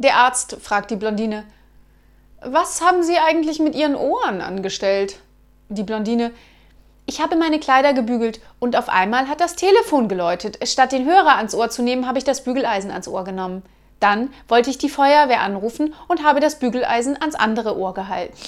Der Arzt fragt die Blondine. Was haben Sie eigentlich mit Ihren Ohren angestellt? Die Blondine. Ich habe meine Kleider gebügelt und auf einmal hat das Telefon geläutet. Statt den Hörer ans Ohr zu nehmen, habe ich das Bügeleisen ans Ohr genommen. Dann wollte ich die Feuerwehr anrufen und habe das Bügeleisen ans andere Ohr gehalten.